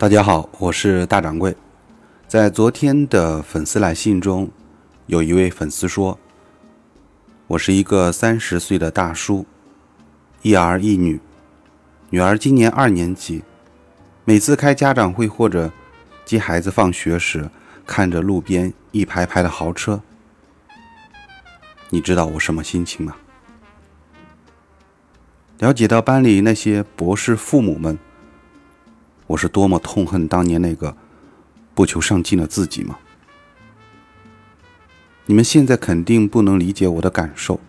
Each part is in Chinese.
大家好，我是大掌柜。在昨天的粉丝来信中，有一位粉丝说：“我是一个三十岁的大叔，一儿一女，女儿今年二年级。每次开家长会或者接孩子放学时，看着路边一排排的豪车，你知道我什么心情吗？了解到班里那些博士父母们。”我是多么痛恨当年那个不求上进的自己吗？你们现在肯定不能理解我的感受。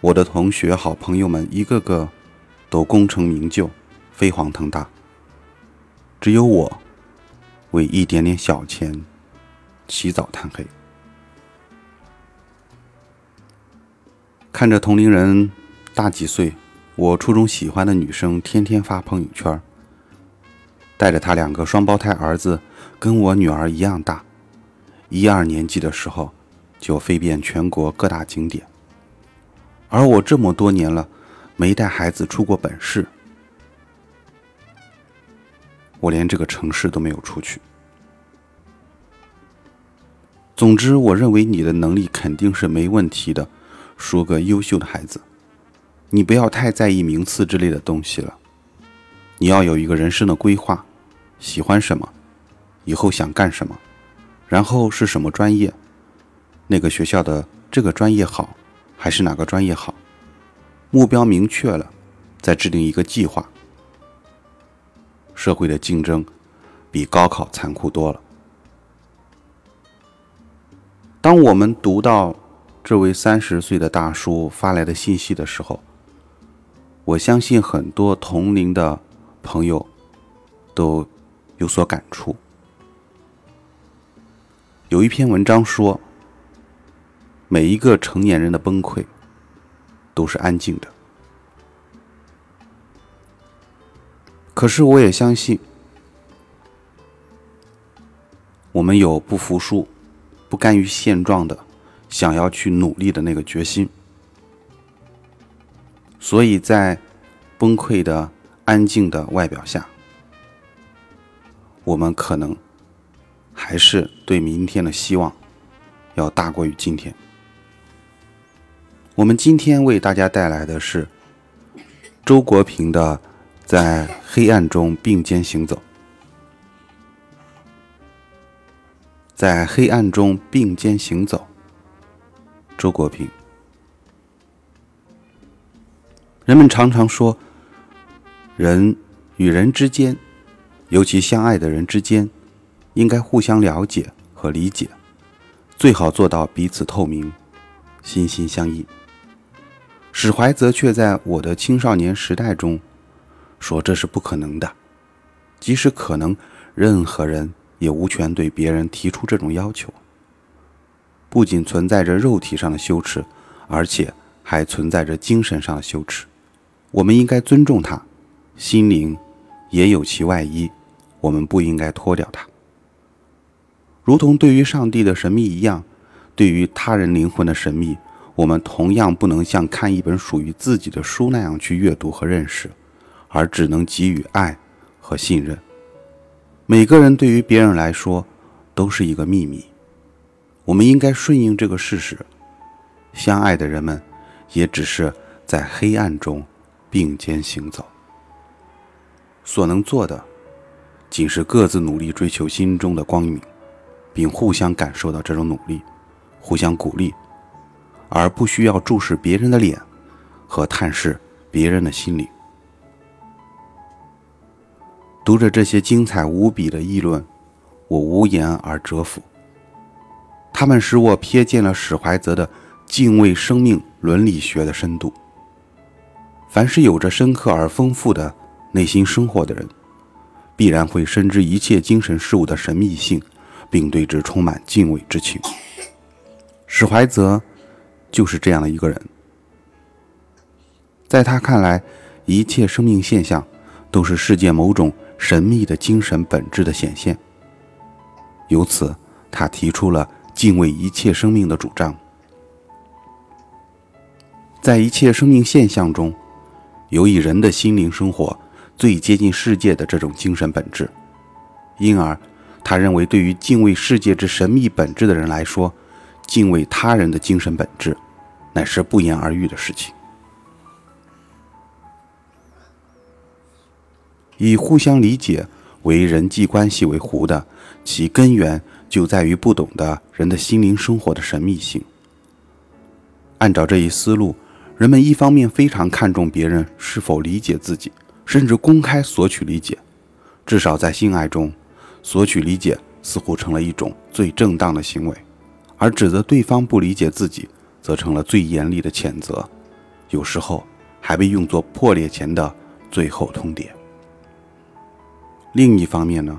我的同学、好朋友们一个个都功成名就、飞黄腾达，只有我为一点点小钱起早贪黑。看着同龄人大几岁，我初中喜欢的女生天天发朋友圈。带着他两个双胞胎儿子，跟我女儿一样大，一二年级的时候就飞遍全国各大景点，而我这么多年了没带孩子出过本市，我连这个城市都没有出去。总之，我认为你的能力肯定是没问题的，说个优秀的孩子，你不要太在意名次之类的东西了。你要有一个人生的规划，喜欢什么，以后想干什么，然后是什么专业，那个学校的这个专业好，还是哪个专业好？目标明确了，再制定一个计划。社会的竞争比高考残酷多了。当我们读到这位三十岁的大叔发来的信息的时候，我相信很多同龄的。朋友都有所感触。有一篇文章说，每一个成年人的崩溃都是安静的。可是我也相信，我们有不服输、不甘于现状的，想要去努力的那个决心。所以在崩溃的。安静的外表下，我们可能还是对明天的希望要大过于今天。我们今天为大家带来的是周国平的《在黑暗中并肩行走》。在黑暗中并肩行走，周国平。人们常常说。人与人之间，尤其相爱的人之间，应该互相了解和理解，最好做到彼此透明、心心相印。史怀泽却在我的青少年时代中说：“这是不可能的。即使可能，任何人也无权对别人提出这种要求。不仅存在着肉体上的羞耻，而且还存在着精神上的羞耻。我们应该尊重他。”心灵也有其外衣，我们不应该脱掉它。如同对于上帝的神秘一样，对于他人灵魂的神秘，我们同样不能像看一本属于自己的书那样去阅读和认识，而只能给予爱和信任。每个人对于别人来说都是一个秘密，我们应该顺应这个事实。相爱的人们也只是在黑暗中并肩行走。所能做的，仅是各自努力追求心中的光明，并互相感受到这种努力，互相鼓励，而不需要注视别人的脸和探视别人的心灵。读着这些精彩无比的议论，我无言而折服。他们使我瞥见了史怀泽的敬畏生命伦理学的深度。凡是有着深刻而丰富的。内心生活的人，必然会深知一切精神事物的神秘性，并对之充满敬畏之情。史怀泽就是这样的一个人，在他看来，一切生命现象都是世界某种神秘的精神本质的显现。由此，他提出了敬畏一切生命的主张。在一切生命现象中，有以人的心灵生活。最接近世界的这种精神本质，因而，他认为对于敬畏世界之神秘本质的人来说，敬畏他人的精神本质，乃是不言而喻的事情。以互相理解为人际关系为弧的，其根源就在于不懂得人的心灵生活的神秘性。按照这一思路，人们一方面非常看重别人是否理解自己，甚至公开索取理解，至少在性爱中，索取理解似乎成了一种最正当的行为，而指责对方不理解自己，则成了最严厉的谴责，有时候还被用作破裂前的最后通牒。另一方面呢，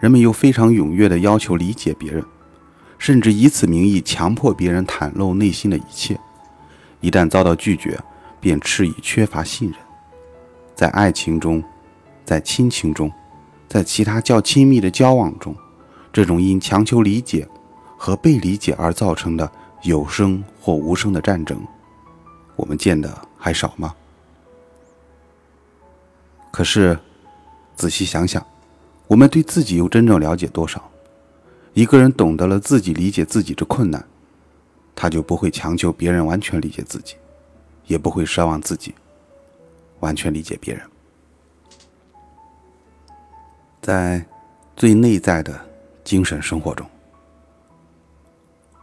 人们又非常踊跃地要求理解别人，甚至以此名义强迫别人袒露内心的一切。一旦遭到拒绝，便斥以缺乏信任。在爱情中，在亲情中，在其他较亲密的交往中，这种因强求理解和被理解而造成的有声或无声的战争，我们见的还少吗？可是。仔细想想，我们对自己又真正了解多少？一个人懂得了自己理解自己的困难，他就不会强求别人完全理解自己，也不会奢望自己完全理解别人。在最内在的精神生活中，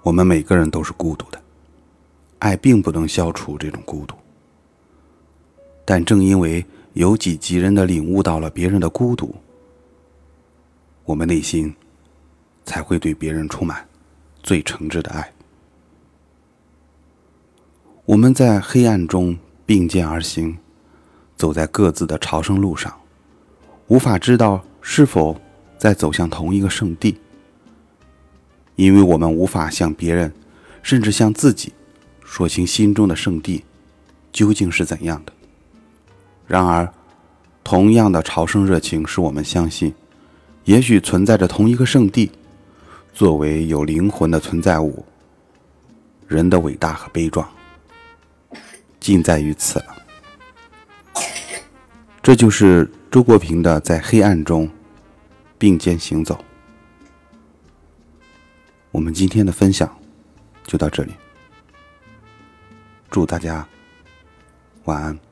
我们每个人都是孤独的，爱并不能消除这种孤独，但正因为。由己及人的领悟到了别人的孤独，我们内心才会对别人充满最诚挚的爱。我们在黑暗中并肩而行，走在各自的朝圣路上，无法知道是否在走向同一个圣地，因为我们无法向别人，甚至向自己，说清心中的圣地究竟是怎样的。然而，同样的朝圣热情使我们相信，也许存在着同一个圣地。作为有灵魂的存在物，人的伟大和悲壮，尽在于此了。这就是周国平的在黑暗中并肩行走。我们今天的分享就到这里，祝大家晚安。